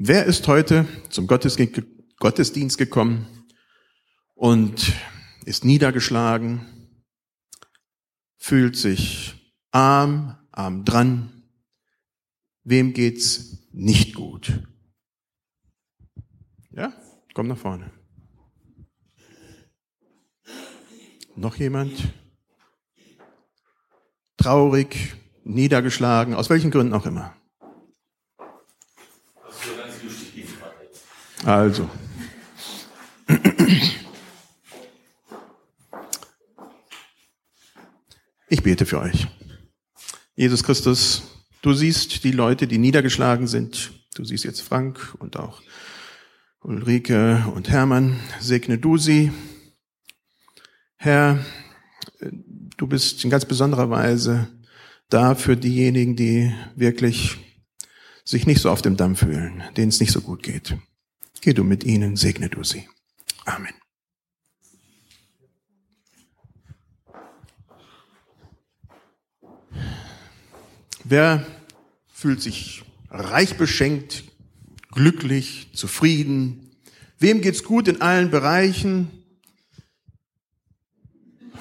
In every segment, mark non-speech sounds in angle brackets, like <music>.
Wer ist heute zum Gottesdienst gekommen und ist niedergeschlagen, fühlt sich arm, arm dran? Wem geht's nicht gut? Ja, komm nach vorne. Noch jemand? Traurig, niedergeschlagen, aus welchen Gründen auch immer. Also. Ich bete für euch. Jesus Christus, du siehst die Leute, die niedergeschlagen sind. Du siehst jetzt Frank und auch Ulrike und Hermann. Segne du sie. Herr, du bist in ganz besonderer Weise da für diejenigen, die wirklich sich nicht so auf dem Damm fühlen, denen es nicht so gut geht. Geh du mit ihnen, segne du sie. Amen. Wer fühlt sich reich beschenkt, glücklich, zufrieden? Wem geht's gut in allen Bereichen?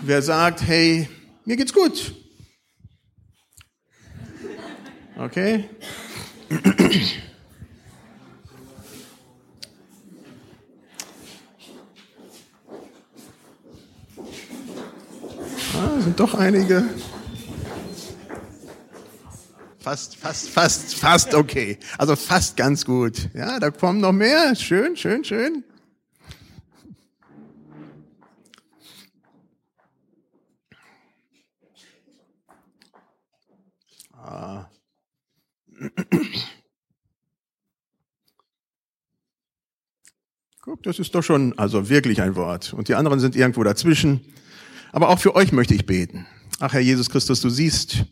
Wer sagt, hey, mir geht's gut. Okay? Ah, sind doch einige. Fast, fast, fast, fast okay. Also fast ganz gut. Ja, da kommen noch mehr. Schön, schön, schön. Ah. Guck, das ist doch schon also wirklich ein Wort. Und die anderen sind irgendwo dazwischen. Aber auch für euch möchte ich beten. Ach Herr Jesus Christus, du siehst,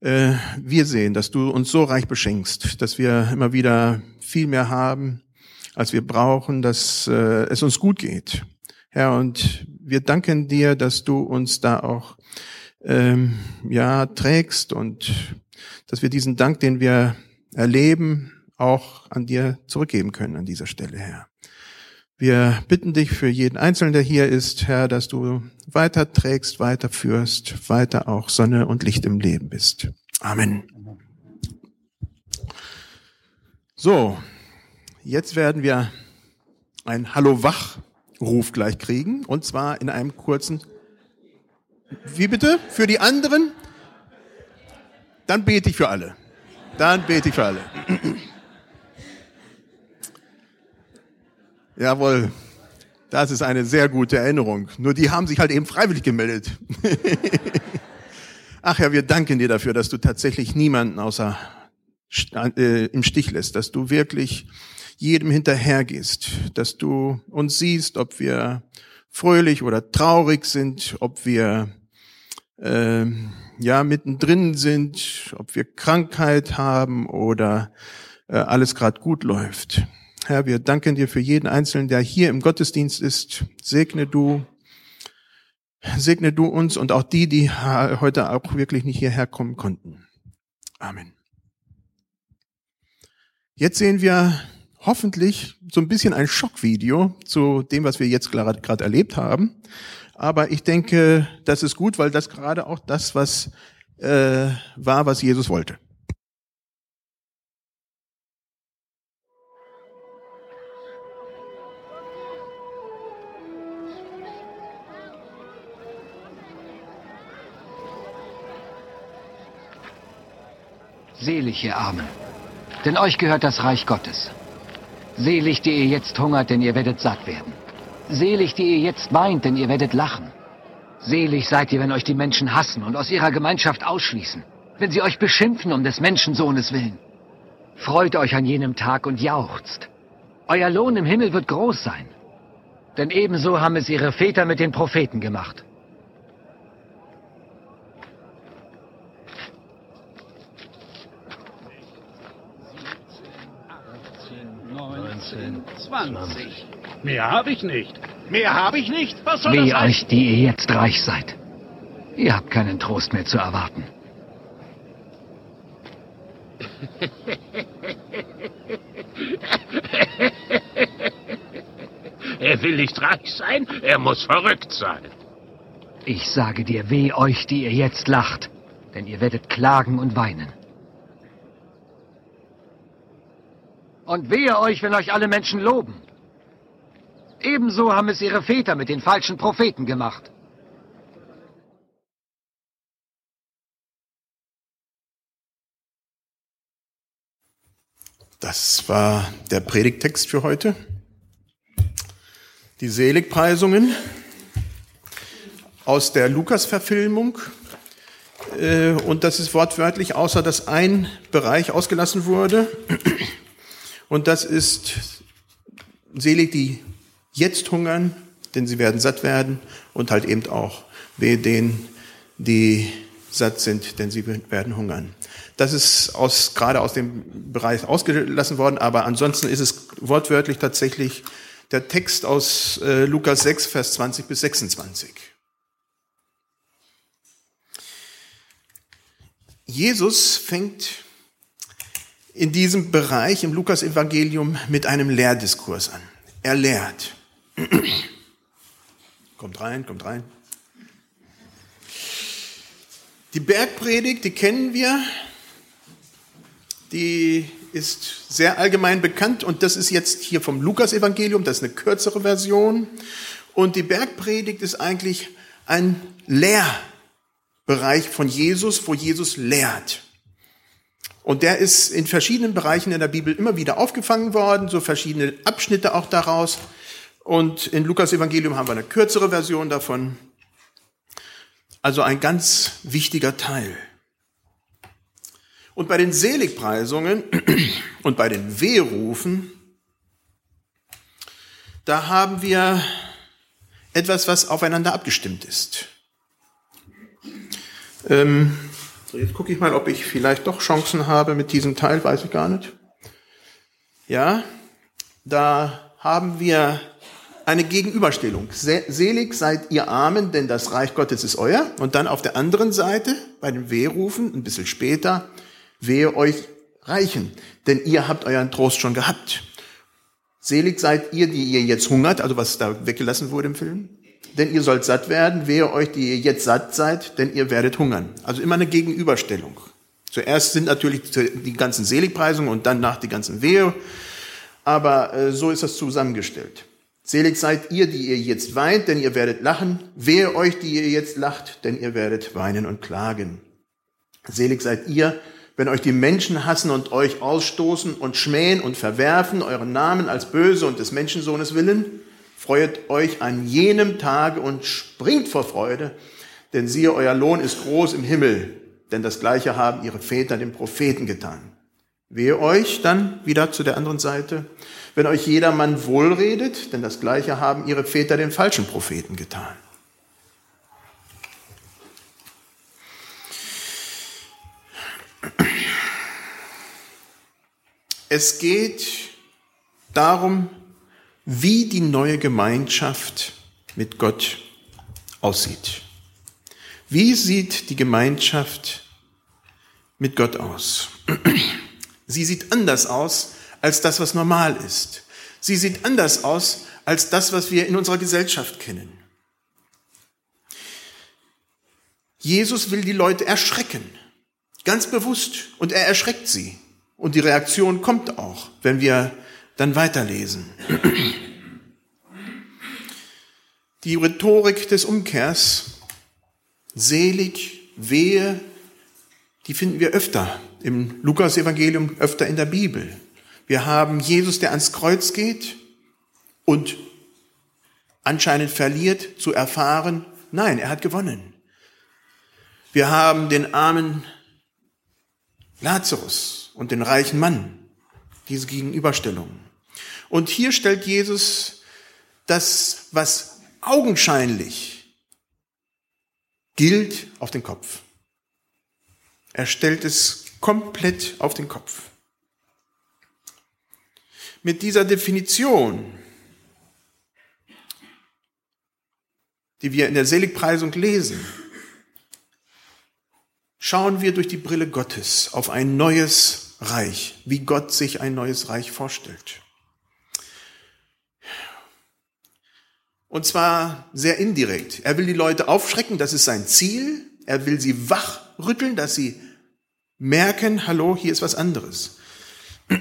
äh, wir sehen, dass du uns so reich beschenkst, dass wir immer wieder viel mehr haben, als wir brauchen, dass äh, es uns gut geht. Herr, und wir danken dir, dass du uns da auch ähm, ja trägst und dass wir diesen Dank, den wir erleben, auch an dir zurückgeben können an dieser Stelle, Herr. Wir bitten dich für jeden Einzelnen, der hier ist, Herr, dass du weiter trägst, weiterführst, weiter auch Sonne und Licht im Leben bist. Amen. So, jetzt werden wir ein Hallo-Wach-Ruf gleich kriegen, und zwar in einem kurzen, wie bitte? Für die anderen? Dann bete ich für alle. Dann bete ich für alle. Jawohl, das ist eine sehr gute Erinnerung. Nur die haben sich halt eben freiwillig gemeldet. <laughs> Ach ja, wir danken dir dafür, dass du tatsächlich niemanden außer äh, im Stich lässt, dass du wirklich jedem hinterhergehst, dass du uns siehst, ob wir fröhlich oder traurig sind, ob wir äh, ja mittendrin sind, ob wir Krankheit haben oder äh, alles gerade gut läuft. Herr, wir danken dir für jeden Einzelnen, der hier im Gottesdienst ist. Segne du, segne du uns und auch die, die heute auch wirklich nicht hierher kommen konnten. Amen. Jetzt sehen wir hoffentlich so ein bisschen ein Schockvideo zu dem, was wir jetzt gerade erlebt haben. Aber ich denke, das ist gut, weil das gerade auch das, was äh, war, was Jesus wollte. Selig, ihr Armen, denn euch gehört das Reich Gottes. Selig, die ihr jetzt hungert, denn ihr werdet satt werden. Selig, die ihr jetzt weint, denn ihr werdet lachen. Selig seid ihr, wenn euch die Menschen hassen und aus ihrer Gemeinschaft ausschließen, wenn sie euch beschimpfen um des Menschensohnes willen. Freut euch an jenem Tag und jauchzt. Euer Lohn im Himmel wird groß sein. Denn ebenso haben es ihre Väter mit den Propheten gemacht. 19, 20. Mehr habe ich nicht. Mehr habe ich nicht. Was soll Wie das heißen? euch, die ihr jetzt reich seid. Ihr habt keinen Trost mehr zu erwarten. <laughs> er will nicht reich sein, er muss verrückt sein. Ich sage dir, weh euch, die ihr jetzt lacht, denn ihr werdet klagen und weinen. Und wehe euch, wenn euch alle Menschen loben. Ebenso haben es ihre Väter mit den falschen Propheten gemacht. Das war der Predigtext für heute. Die Seligpreisungen aus der Lukas-Verfilmung. Äh, und das ist wortwörtlich, außer dass ein Bereich ausgelassen wurde. Und das ist selig, die jetzt hungern, denn sie werden satt werden. Und halt eben auch wehe denen, die satt sind, denn sie werden hungern. Das ist aus, gerade aus dem Bereich ausgelassen worden, aber ansonsten ist es wortwörtlich tatsächlich der Text aus äh, Lukas 6, Vers 20 bis 26. Jesus fängt in diesem Bereich im Lukas-Evangelium mit einem Lehrdiskurs an. Er lehrt. <clears throat> kommt rein, kommt rein. Die Bergpredigt, die kennen wir. Die ist sehr allgemein bekannt und das ist jetzt hier vom Lukas-Evangelium, das ist eine kürzere Version. Und die Bergpredigt ist eigentlich ein Lehrbereich von Jesus, wo Jesus lehrt. Und der ist in verschiedenen Bereichen in der Bibel immer wieder aufgefangen worden, so verschiedene Abschnitte auch daraus. Und in Lukas Evangelium haben wir eine kürzere Version davon. Also ein ganz wichtiger Teil. Und bei den Seligpreisungen <clears throat> und bei den Wehrufen, da haben wir etwas, was aufeinander abgestimmt ist. Ähm, so, jetzt gucke ich mal, ob ich vielleicht doch Chancen habe mit diesem Teil, weiß ich gar nicht. Ja, da haben wir eine Gegenüberstellung. Selig seid ihr Armen, denn das Reich Gottes ist euer. Und dann auf der anderen Seite, bei den Wehrufen, ein bisschen später, wehe euch Reichen, denn ihr habt euren Trost schon gehabt. Selig seid ihr, die ihr jetzt hungert, also was da weggelassen wurde im Film. Denn ihr sollt satt werden, wehe euch, die ihr jetzt satt seid, denn ihr werdet hungern. Also immer eine Gegenüberstellung. Zuerst sind natürlich die ganzen Seligpreisungen und dann nach die ganzen Wehe. Aber äh, so ist das zusammengestellt. Selig seid ihr, die ihr jetzt weint, denn ihr werdet lachen. Wehe euch, die ihr jetzt lacht, denn ihr werdet weinen und klagen. Selig seid ihr, wenn euch die Menschen hassen und euch ausstoßen und schmähen und verwerfen, euren Namen als böse und des Menschensohnes willen, freut euch an jenem Tage und springt vor Freude, denn siehe, euer Lohn ist groß im Himmel, denn das Gleiche haben ihre Väter den Propheten getan. Wehe euch dann wieder zu der anderen Seite, wenn euch jedermann wohlredet, denn das Gleiche haben ihre Väter den falschen Propheten getan. Es geht darum, wie die neue Gemeinschaft mit Gott aussieht. Wie sieht die Gemeinschaft mit Gott aus? Sie sieht anders aus als das, was normal ist. Sie sieht anders aus als das, was wir in unserer Gesellschaft kennen. Jesus will die Leute erschrecken, ganz bewusst, und er erschreckt sie. Und die Reaktion kommt auch, wenn wir dann weiterlesen. Die Rhetorik des Umkehrs, selig, wehe, die finden wir öfter im Lukas-Evangelium, öfter in der Bibel. Wir haben Jesus, der ans Kreuz geht und anscheinend verliert, zu erfahren, nein, er hat gewonnen. Wir haben den armen Lazarus, und den reichen Mann. Diese Gegenüberstellung. Und hier stellt Jesus das, was augenscheinlich gilt, auf den Kopf. Er stellt es komplett auf den Kopf. Mit dieser Definition, die wir in der Seligpreisung lesen, schauen wir durch die Brille Gottes auf ein neues Reich, wie Gott sich ein neues Reich vorstellt. Und zwar sehr indirekt. Er will die Leute aufschrecken, das ist sein Ziel. Er will sie wachrütteln, dass sie merken, hallo, hier ist was anderes. <clears throat>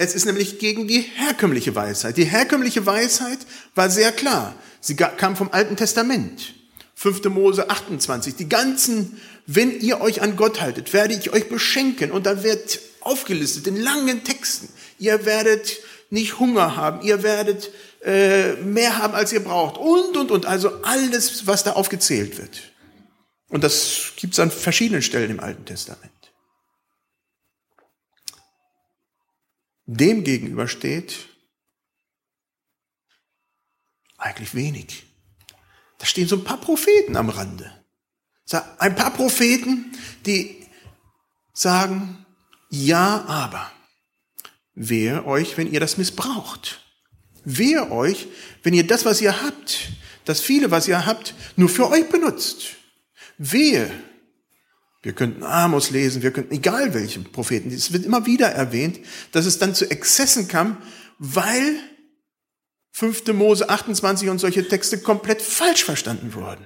Es ist nämlich gegen die herkömmliche Weisheit. Die herkömmliche Weisheit war sehr klar. Sie kam vom Alten Testament. 5. Mose 28. Die ganzen, wenn ihr euch an Gott haltet, werde ich euch beschenken. Und da wird aufgelistet in langen Texten. Ihr werdet nicht Hunger haben. Ihr werdet äh, mehr haben, als ihr braucht. Und, und, und. Also alles, was da aufgezählt wird. Und das gibt es an verschiedenen Stellen im Alten Testament. Dem gegenüber steht eigentlich wenig. Da stehen so ein paar Propheten am Rande. Ein paar Propheten, die sagen, ja, aber wehe euch, wenn ihr das missbraucht. Wehe euch, wenn ihr das, was ihr habt, das viele, was ihr habt, nur für euch benutzt. Wehe. Wir könnten Amos lesen, wir könnten egal welchen Propheten. Es wird immer wieder erwähnt, dass es dann zu Exzessen kam, weil 5. Mose 28 und solche Texte komplett falsch verstanden wurden.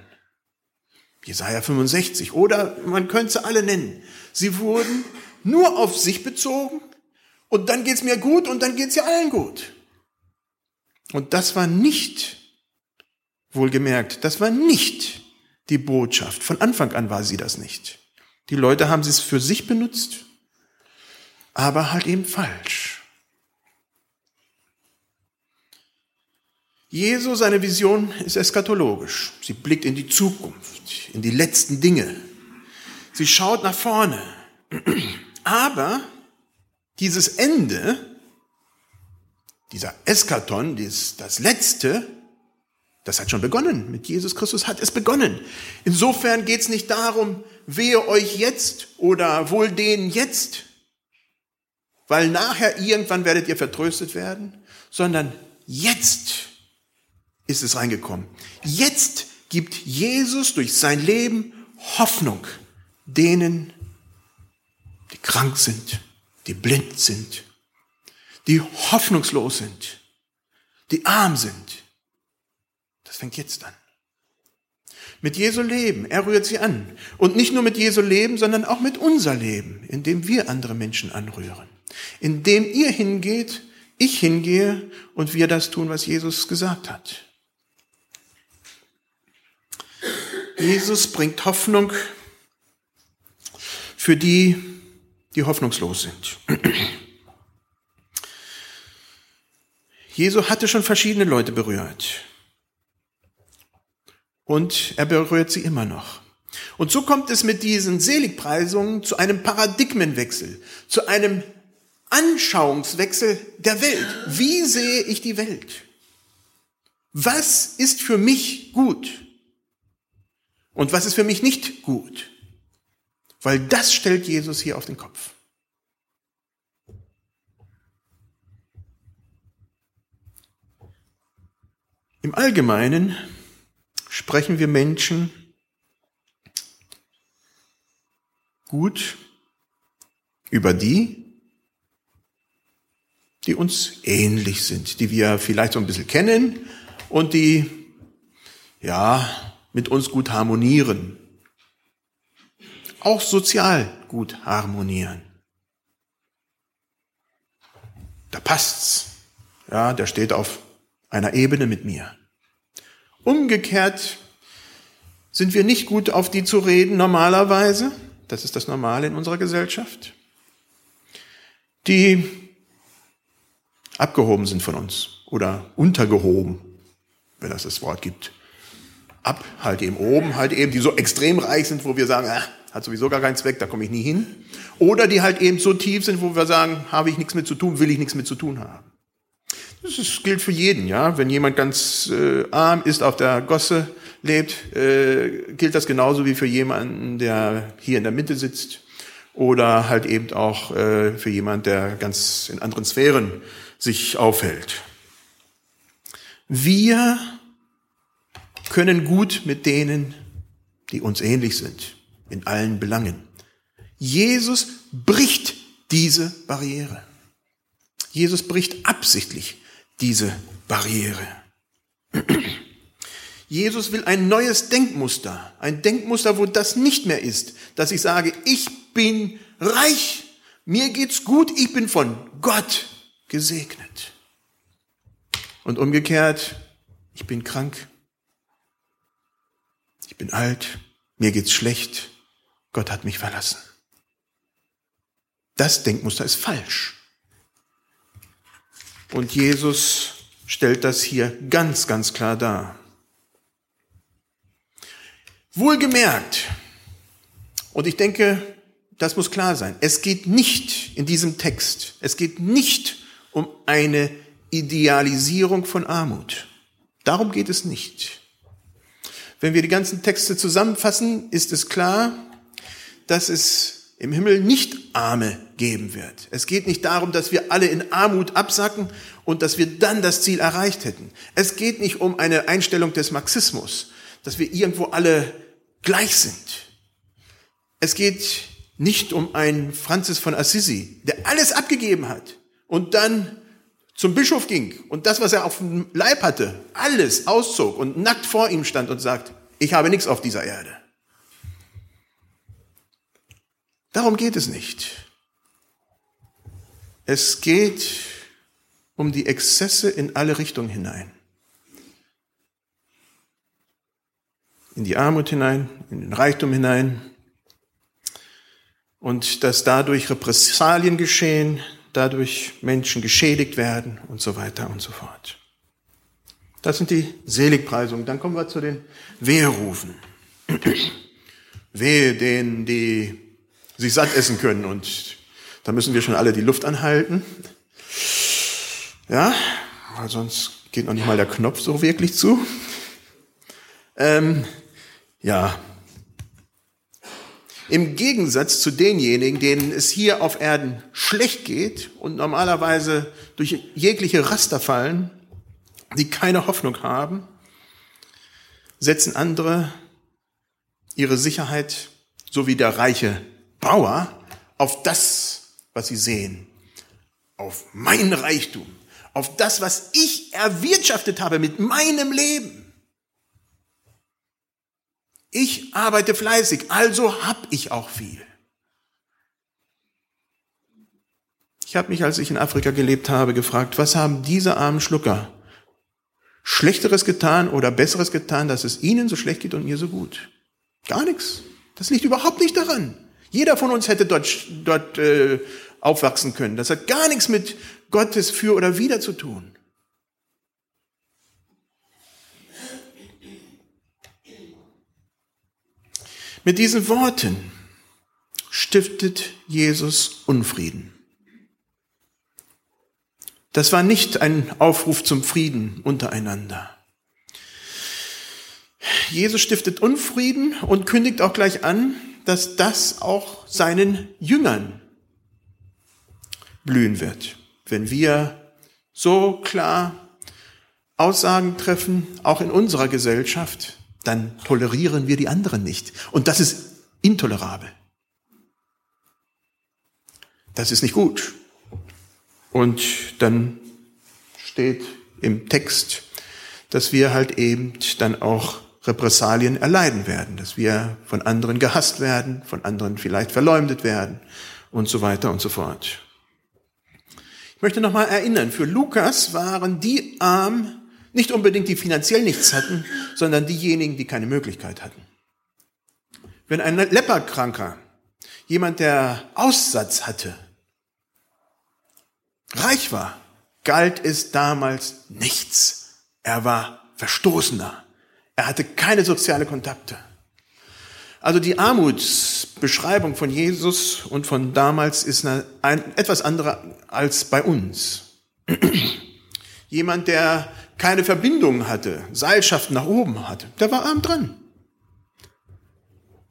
Jesaja 65 oder man könnte sie alle nennen. Sie wurden nur auf sich bezogen und dann geht's mir gut und dann geht's ja allen gut. Und das war nicht, wohlgemerkt, das war nicht die Botschaft. Von Anfang an war sie das nicht. Die Leute haben es für sich benutzt, aber halt eben falsch. Jesu, seine Vision ist eskatologisch. Sie blickt in die Zukunft, in die letzten Dinge. Sie schaut nach vorne. <clears throat> Aber dieses Ende, dieser Eskaton, das letzte, das hat schon begonnen. Mit Jesus Christus hat es begonnen. Insofern geht es nicht darum, wehe euch jetzt oder wohl denen jetzt, weil nachher irgendwann werdet ihr vertröstet werden, sondern jetzt ist es reingekommen. Jetzt gibt Jesus durch sein Leben Hoffnung denen, die krank sind, die blind sind, die hoffnungslos sind, die arm sind. Das fängt jetzt an. Mit Jesu Leben, er rührt sie an. Und nicht nur mit Jesu Leben, sondern auch mit unser Leben, indem wir andere Menschen anrühren. Indem ihr hingeht, ich hingehe und wir das tun, was Jesus gesagt hat. Jesus bringt Hoffnung für die, die hoffnungslos sind. Jesus hatte schon verschiedene Leute berührt. Und er berührt sie immer noch. Und so kommt es mit diesen Seligpreisungen zu einem Paradigmenwechsel, zu einem Anschauungswechsel der Welt. Wie sehe ich die Welt? Was ist für mich gut? Und was ist für mich nicht gut? Weil das stellt Jesus hier auf den Kopf. Im Allgemeinen sprechen wir Menschen gut über die, die uns ähnlich sind, die wir vielleicht so ein bisschen kennen und die, ja, mit uns gut harmonieren. Auch sozial gut harmonieren. Da passt's. Ja, der steht auf einer Ebene mit mir. Umgekehrt sind wir nicht gut auf die zu reden normalerweise. Das ist das Normale in unserer Gesellschaft. Die abgehoben sind von uns oder untergehoben, wenn das das Wort gibt ab, halt eben oben, halt eben, die so extrem reich sind, wo wir sagen, ah, hat sowieso gar keinen Zweck, da komme ich nie hin. Oder die halt eben so tief sind, wo wir sagen, habe ich nichts mit zu tun, will ich nichts mit zu tun haben. Das gilt für jeden, ja. Wenn jemand ganz äh, arm ist, auf der Gosse lebt, äh, gilt das genauso wie für jemanden, der hier in der Mitte sitzt. Oder halt eben auch äh, für jemand, der ganz in anderen Sphären sich aufhält. Wir können gut mit denen, die uns ähnlich sind, in allen Belangen. Jesus bricht diese Barriere. Jesus bricht absichtlich diese Barriere. Jesus will ein neues Denkmuster, ein Denkmuster, wo das nicht mehr ist, dass ich sage, ich bin reich, mir geht's gut, ich bin von Gott gesegnet. Und umgekehrt, ich bin krank, ich bin alt, mir geht's schlecht, Gott hat mich verlassen. Das Denkmuster ist falsch. Und Jesus stellt das hier ganz, ganz klar dar. Wohlgemerkt, und ich denke, das muss klar sein, es geht nicht in diesem Text, es geht nicht um eine Idealisierung von Armut. Darum geht es nicht. Wenn wir die ganzen Texte zusammenfassen, ist es klar, dass es im Himmel nicht Arme geben wird. Es geht nicht darum, dass wir alle in Armut absacken und dass wir dann das Ziel erreicht hätten. Es geht nicht um eine Einstellung des Marxismus, dass wir irgendwo alle gleich sind. Es geht nicht um einen Franzis von Assisi, der alles abgegeben hat und dann zum Bischof ging und das, was er auf dem Leib hatte, alles auszog und nackt vor ihm stand und sagt, ich habe nichts auf dieser Erde. Darum geht es nicht. Es geht um die Exzesse in alle Richtungen hinein. In die Armut hinein, in den Reichtum hinein. Und dass dadurch Repressalien geschehen, dadurch Menschen geschädigt werden und so weiter und so fort. Das sind die Seligpreisungen. Dann kommen wir zu den Weherufen. <clears throat> Wehe denen, die sich satt essen können und da müssen wir schon alle die Luft anhalten. Ja, weil sonst geht noch nicht mal der Knopf so wirklich zu. Ähm, ja. Im Gegensatz zu denjenigen, denen es hier auf Erden schlecht geht und normalerweise durch jegliche Raster fallen, die keine Hoffnung haben, setzen andere ihre Sicherheit, so wie der reiche Bauer, auf das, was sie sehen, auf mein Reichtum, auf das, was ich erwirtschaftet habe mit meinem Leben. Ich arbeite fleißig, also hab ich auch viel. Ich habe mich, als ich in Afrika gelebt habe, gefragt, was haben diese armen Schlucker Schlechteres getan oder Besseres getan, dass es ihnen so schlecht geht und mir so gut? Gar nichts. Das liegt überhaupt nicht daran. Jeder von uns hätte dort, dort äh, aufwachsen können. Das hat gar nichts mit Gottes für oder wider zu tun. Mit diesen Worten stiftet Jesus Unfrieden. Das war nicht ein Aufruf zum Frieden untereinander. Jesus stiftet Unfrieden und kündigt auch gleich an, dass das auch seinen Jüngern blühen wird, wenn wir so klar Aussagen treffen, auch in unserer Gesellschaft, dann tolerieren wir die anderen nicht. Und das ist intolerabel. Das ist nicht gut. Und dann steht im Text, dass wir halt eben dann auch Repressalien erleiden werden, dass wir von anderen gehasst werden, von anderen vielleicht verleumdet werden und so weiter und so fort. Ich möchte nochmal erinnern, für Lukas waren die arm, nicht unbedingt die finanziell nichts hatten, sondern diejenigen, die keine Möglichkeit hatten. Wenn ein Lepperkranker, jemand, der Aussatz hatte, reich war, galt es damals nichts. Er war Verstoßener. Er hatte keine soziale Kontakte. Also die Armutsbeschreibung von Jesus und von damals ist eine, ein, etwas andere als bei uns. Jemand, der keine Verbindungen hatte, Seilschaften nach oben hatte, der war arm dran.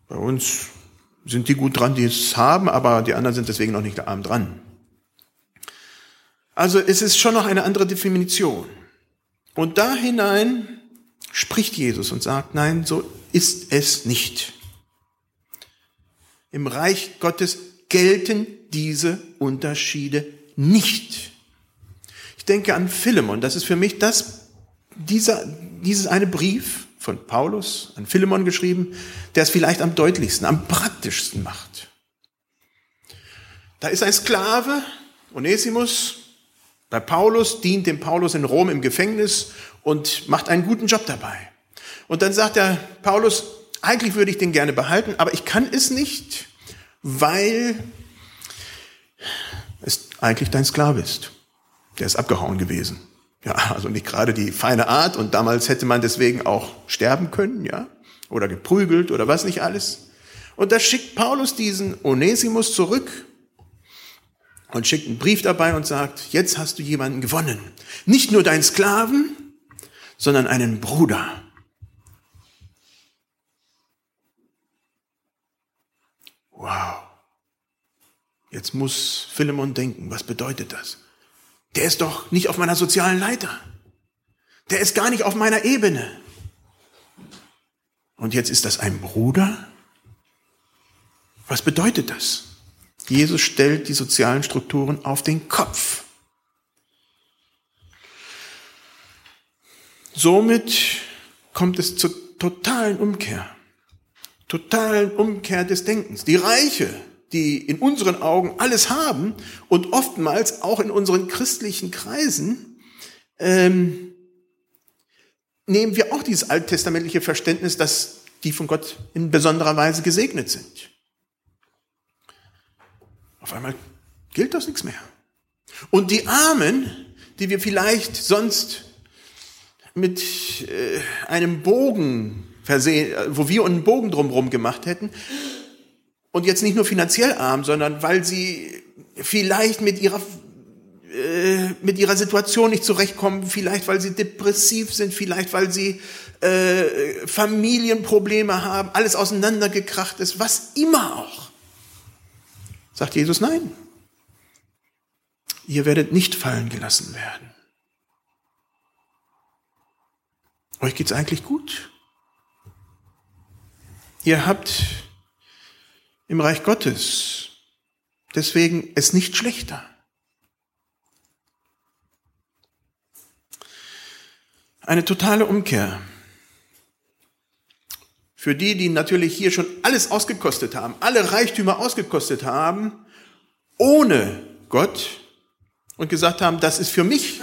Bei uns sind die gut dran, die es haben, aber die anderen sind deswegen noch nicht arm dran. Also es ist schon noch eine andere Definition. Und da hinein spricht Jesus und sagt, nein, so ist es nicht. Im Reich Gottes gelten diese Unterschiede nicht. Ich denke an Philemon. Das ist für mich das, dieser, dieses eine Brief von Paulus an Philemon geschrieben, der es vielleicht am deutlichsten, am praktischsten macht. Da ist ein Sklave, Onesimus, bei Paulus, dient dem Paulus in Rom im Gefängnis und macht einen guten Job dabei. Und dann sagt der Paulus, eigentlich würde ich den gerne behalten, aber ich kann es nicht, weil es eigentlich dein Sklave ist. Der ist abgehauen gewesen. Ja, also nicht gerade die feine Art und damals hätte man deswegen auch sterben können, ja, oder geprügelt oder was nicht alles. Und da schickt Paulus diesen Onesimus zurück und schickt einen Brief dabei und sagt, jetzt hast du jemanden gewonnen. Nicht nur deinen Sklaven, sondern einen Bruder. Wow. Jetzt muss Philemon denken, was bedeutet das? Der ist doch nicht auf meiner sozialen Leiter. Der ist gar nicht auf meiner Ebene. Und jetzt ist das ein Bruder? Was bedeutet das? Jesus stellt die sozialen Strukturen auf den Kopf. Somit kommt es zur totalen Umkehr. Totalen Umkehr des Denkens. Die Reiche die in unseren Augen alles haben und oftmals auch in unseren christlichen Kreisen, ähm, nehmen wir auch dieses alttestamentliche Verständnis, dass die von Gott in besonderer Weise gesegnet sind. Auf einmal gilt das nichts mehr. Und die Armen, die wir vielleicht sonst mit äh, einem Bogen versehen, wo wir einen Bogen drumherum gemacht hätten, und jetzt nicht nur finanziell arm, sondern weil sie vielleicht mit ihrer äh, mit ihrer Situation nicht zurechtkommen, vielleicht weil sie depressiv sind, vielleicht weil sie äh, Familienprobleme haben, alles auseinandergekracht ist, was immer auch. Sagt Jesus, nein. Ihr werdet nicht fallen gelassen werden. Euch geht's eigentlich gut. Ihr habt im Reich Gottes. Deswegen ist nicht schlechter. Eine totale Umkehr. Für die, die natürlich hier schon alles ausgekostet haben, alle Reichtümer ausgekostet haben, ohne Gott und gesagt haben, das ist für mich,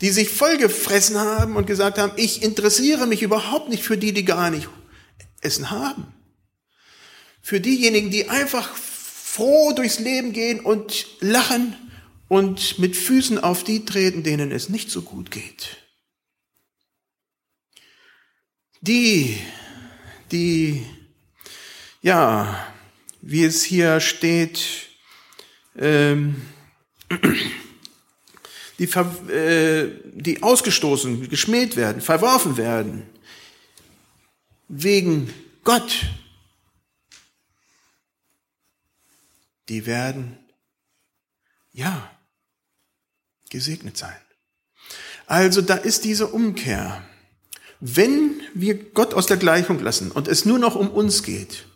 die sich vollgefressen haben und gesagt haben, ich interessiere mich überhaupt nicht für die, die gar nicht Essen haben. Für diejenigen, die einfach froh durchs Leben gehen und lachen und mit Füßen auf die treten, denen es nicht so gut geht. Die, die, ja, wie es hier steht, ähm, <clears throat> die, äh, die ausgestoßen, geschmäht werden, verworfen werden, wegen Gott, die werden, ja, gesegnet sein. Also da ist diese Umkehr. Wenn wir Gott aus der Gleichung lassen und es nur noch um uns geht,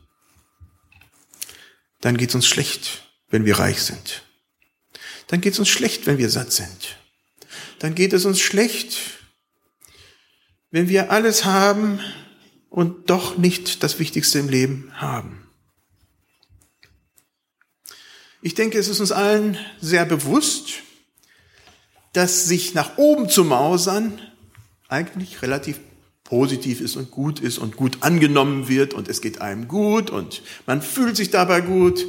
dann geht es uns schlecht, wenn wir reich sind. Dann geht es uns schlecht, wenn wir satt sind. Dann geht es uns schlecht, wenn wir alles haben und doch nicht das Wichtigste im Leben haben. Ich denke, es ist uns allen sehr bewusst, dass sich nach oben zu mausern eigentlich relativ positiv ist und gut ist und gut angenommen wird und es geht einem gut und man fühlt sich dabei gut.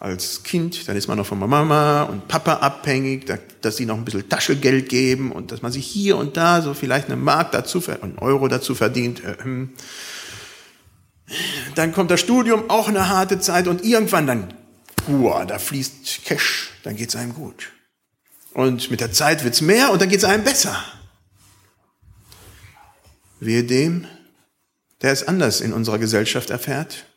Als Kind, dann ist man noch von Mama und Papa abhängig, dass sie noch ein bisschen Taschengeld geben und dass man sich hier und da so vielleicht eine Mark dazu, einen Euro dazu verdient. Äh, hm. Dann kommt das Studium, auch eine harte Zeit und irgendwann dann, uah, da fließt Cash, dann geht's einem gut. Und mit der Zeit wird's mehr und dann geht's einem besser. Wehe dem, der es anders in unserer Gesellschaft erfährt,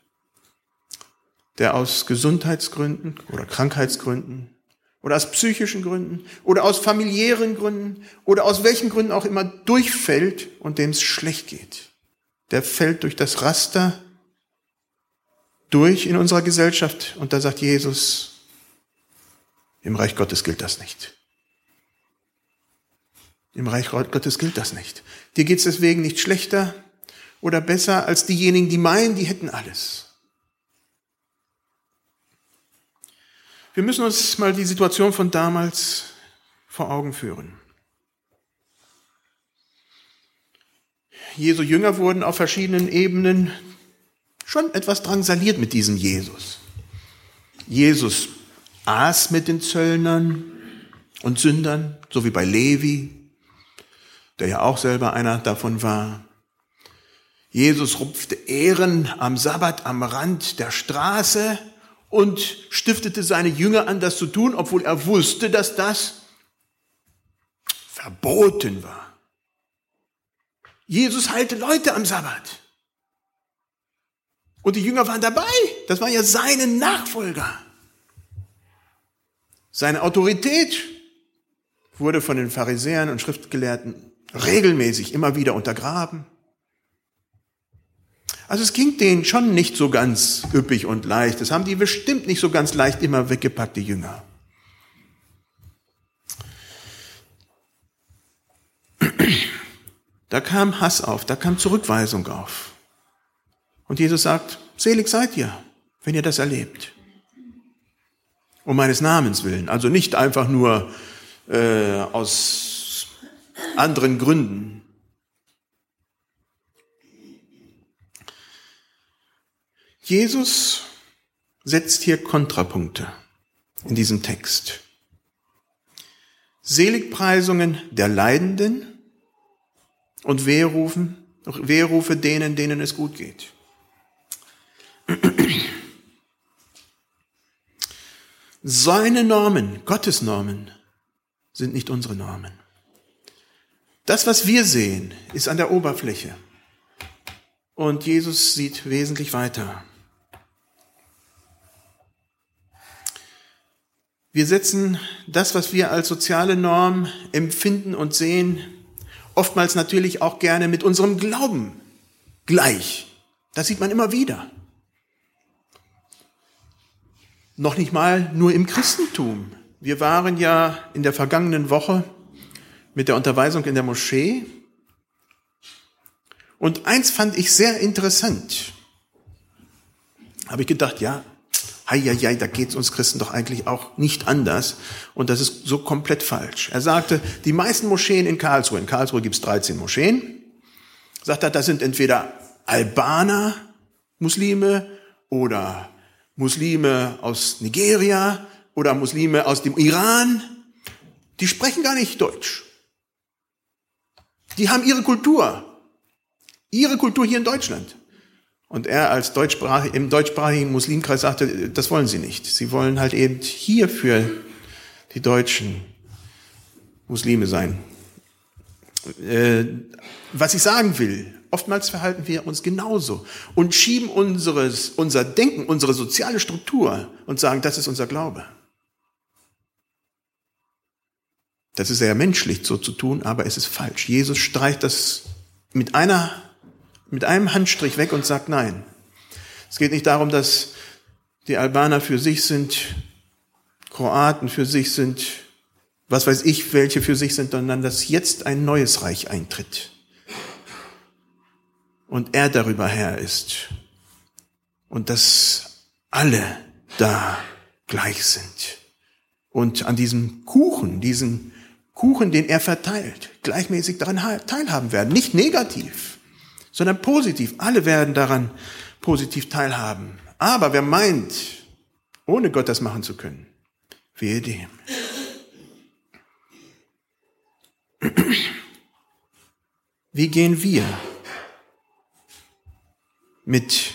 der aus Gesundheitsgründen oder Krankheitsgründen oder aus psychischen Gründen oder aus familiären Gründen oder aus welchen Gründen auch immer durchfällt und dem es schlecht geht der fällt durch das Raster durch in unserer Gesellschaft. Und da sagt Jesus, im Reich Gottes gilt das nicht. Im Reich Gottes gilt das nicht. Dir geht es deswegen nicht schlechter oder besser als diejenigen, die meinen, die hätten alles. Wir müssen uns mal die Situation von damals vor Augen führen. Jesu Jünger wurden auf verschiedenen Ebenen schon etwas drangsaliert mit diesem Jesus. Jesus aß mit den Zöllnern und Sündern, so wie bei Levi, der ja auch selber einer davon war. Jesus rupfte Ehren am Sabbat am Rand der Straße und stiftete seine Jünger an, das zu tun, obwohl er wusste, dass das verboten war. Jesus heilte Leute am Sabbat. Und die Jünger waren dabei. Das waren ja seine Nachfolger. Seine Autorität wurde von den Pharisäern und Schriftgelehrten regelmäßig immer wieder untergraben. Also es ging denen schon nicht so ganz üppig und leicht. Das haben die bestimmt nicht so ganz leicht immer weggepackt, die Jünger. Da kam Hass auf, da kam Zurückweisung auf. Und Jesus sagt, selig seid ihr, wenn ihr das erlebt. Um meines Namens willen. Also nicht einfach nur äh, aus anderen Gründen. Jesus setzt hier Kontrapunkte in diesem Text. Seligpreisungen der Leidenden und Weherufen, Weherufe denen, denen es gut geht. Seine Normen, Gottes Normen, sind nicht unsere Normen. Das, was wir sehen, ist an der Oberfläche. Und Jesus sieht wesentlich weiter. Wir setzen das, was wir als soziale Norm empfinden und sehen, oftmals natürlich auch gerne mit unserem Glauben gleich. Das sieht man immer wieder. Noch nicht mal nur im Christentum. Wir waren ja in der vergangenen Woche mit der Unterweisung in der Moschee. Und eins fand ich sehr interessant. Habe ich gedacht, ja, Heieiei, da geht's uns Christen doch eigentlich auch nicht anders. Und das ist so komplett falsch. Er sagte, die meisten Moscheen in Karlsruhe, in Karlsruhe gibt's 13 Moscheen, sagt er, das sind entweder Albaner, Muslime oder Muslime aus Nigeria oder Muslime aus dem Iran. Die sprechen gar nicht Deutsch. Die haben ihre Kultur. Ihre Kultur hier in Deutschland. Und er als deutschsprachig, im deutschsprachigen Muslimkreis sagte, das wollen sie nicht. Sie wollen halt eben hier für die deutschen Muslime sein. Äh, was ich sagen will, oftmals verhalten wir uns genauso und schieben unseres, unser Denken, unsere soziale Struktur und sagen, das ist unser Glaube. Das ist sehr menschlich so zu tun, aber es ist falsch. Jesus streicht das mit einer mit einem Handstrich weg und sagt nein. Es geht nicht darum, dass die Albaner für sich sind, Kroaten für sich sind, was weiß ich, welche für sich sind, sondern dass jetzt ein neues Reich eintritt. Und er darüber Herr ist. Und dass alle da gleich sind. Und an diesem Kuchen, diesen Kuchen, den er verteilt, gleichmäßig daran teilhaben werden. Nicht negativ sondern positiv. Alle werden daran positiv teilhaben. Aber wer meint, ohne Gott das machen zu können, wehe dem. Wie gehen wir mit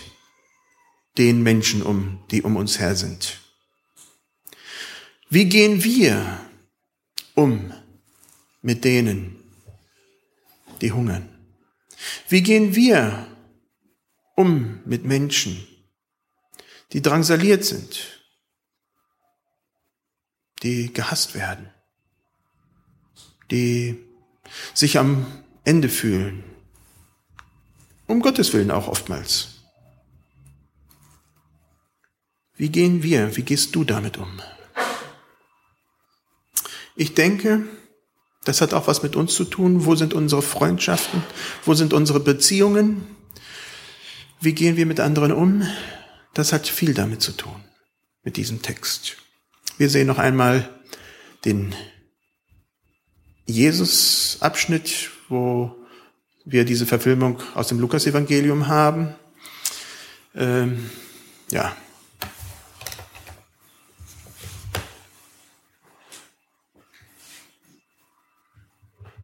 den Menschen um, die um uns her sind? Wie gehen wir um mit denen, die hungern? Wie gehen wir um mit Menschen, die drangsaliert sind, die gehasst werden, die sich am Ende fühlen, um Gottes Willen auch oftmals. Wie gehen wir, wie gehst du damit um? Ich denke, Das hat auch was mit uns zu tun. Wo sind unsere Freundschaften? Wo sind unsere Beziehungen? Wie gehen wir mit anderen um? Das hat viel damit zu tun, mit diesem Text. Wir sehen noch einmal den Jesus-Abschnitt, wo wir diese Verfilmung aus dem Lukas-Evangelium haben. Ähm, ja,